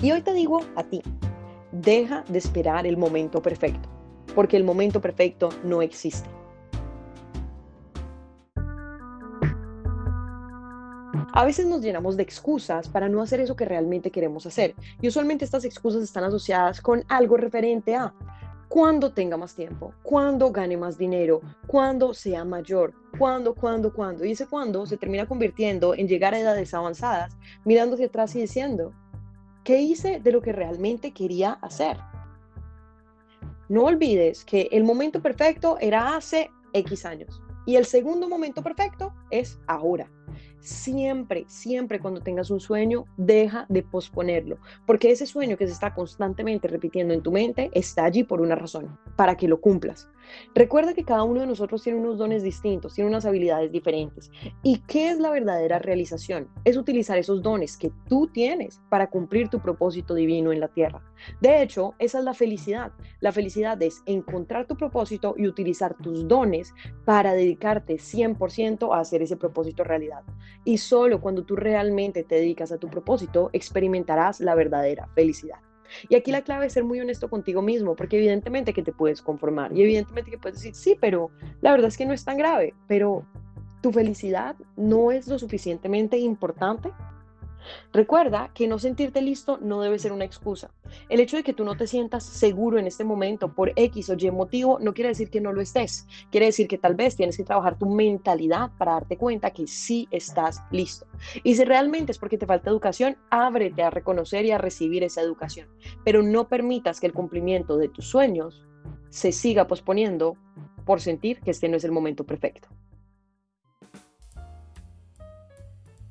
Y hoy te digo a ti, deja de esperar el momento perfecto, porque el momento perfecto no existe. A veces nos llenamos de excusas para no hacer eso que realmente queremos hacer. Y usualmente estas excusas están asociadas con algo referente a cuando tenga más tiempo, cuando gane más dinero, cuando sea mayor, cuando, cuando, cuando. Y ese cuando se termina convirtiendo en llegar a edades avanzadas, mirando hacia atrás y diciendo, ¿qué hice de lo que realmente quería hacer? No olvides que el momento perfecto era hace X años y el segundo momento perfecto es ahora. Siempre, siempre cuando tengas un sueño, deja de posponerlo, porque ese sueño que se está constantemente repitiendo en tu mente está allí por una razón, para que lo cumplas. Recuerda que cada uno de nosotros tiene unos dones distintos, tiene unas habilidades diferentes. ¿Y qué es la verdadera realización? Es utilizar esos dones que tú tienes para cumplir tu propósito divino en la tierra. De hecho, esa es la felicidad. La felicidad es encontrar tu propósito y utilizar tus dones para dedicarte 100% a hacer ese propósito realidad. Y solo cuando tú realmente te dedicas a tu propósito, experimentarás la verdadera felicidad. Y aquí la clave es ser muy honesto contigo mismo, porque evidentemente que te puedes conformar y evidentemente que puedes decir, sí, pero la verdad es que no es tan grave, pero tu felicidad no es lo suficientemente importante Recuerda que no sentirte listo no debe ser una excusa. El hecho de que tú no te sientas seguro en este momento por X o Y motivo no quiere decir que no lo estés. Quiere decir que tal vez tienes que trabajar tu mentalidad para darte cuenta que sí estás listo. Y si realmente es porque te falta educación, ábrete a reconocer y a recibir esa educación. Pero no permitas que el cumplimiento de tus sueños se siga posponiendo por sentir que este no es el momento perfecto.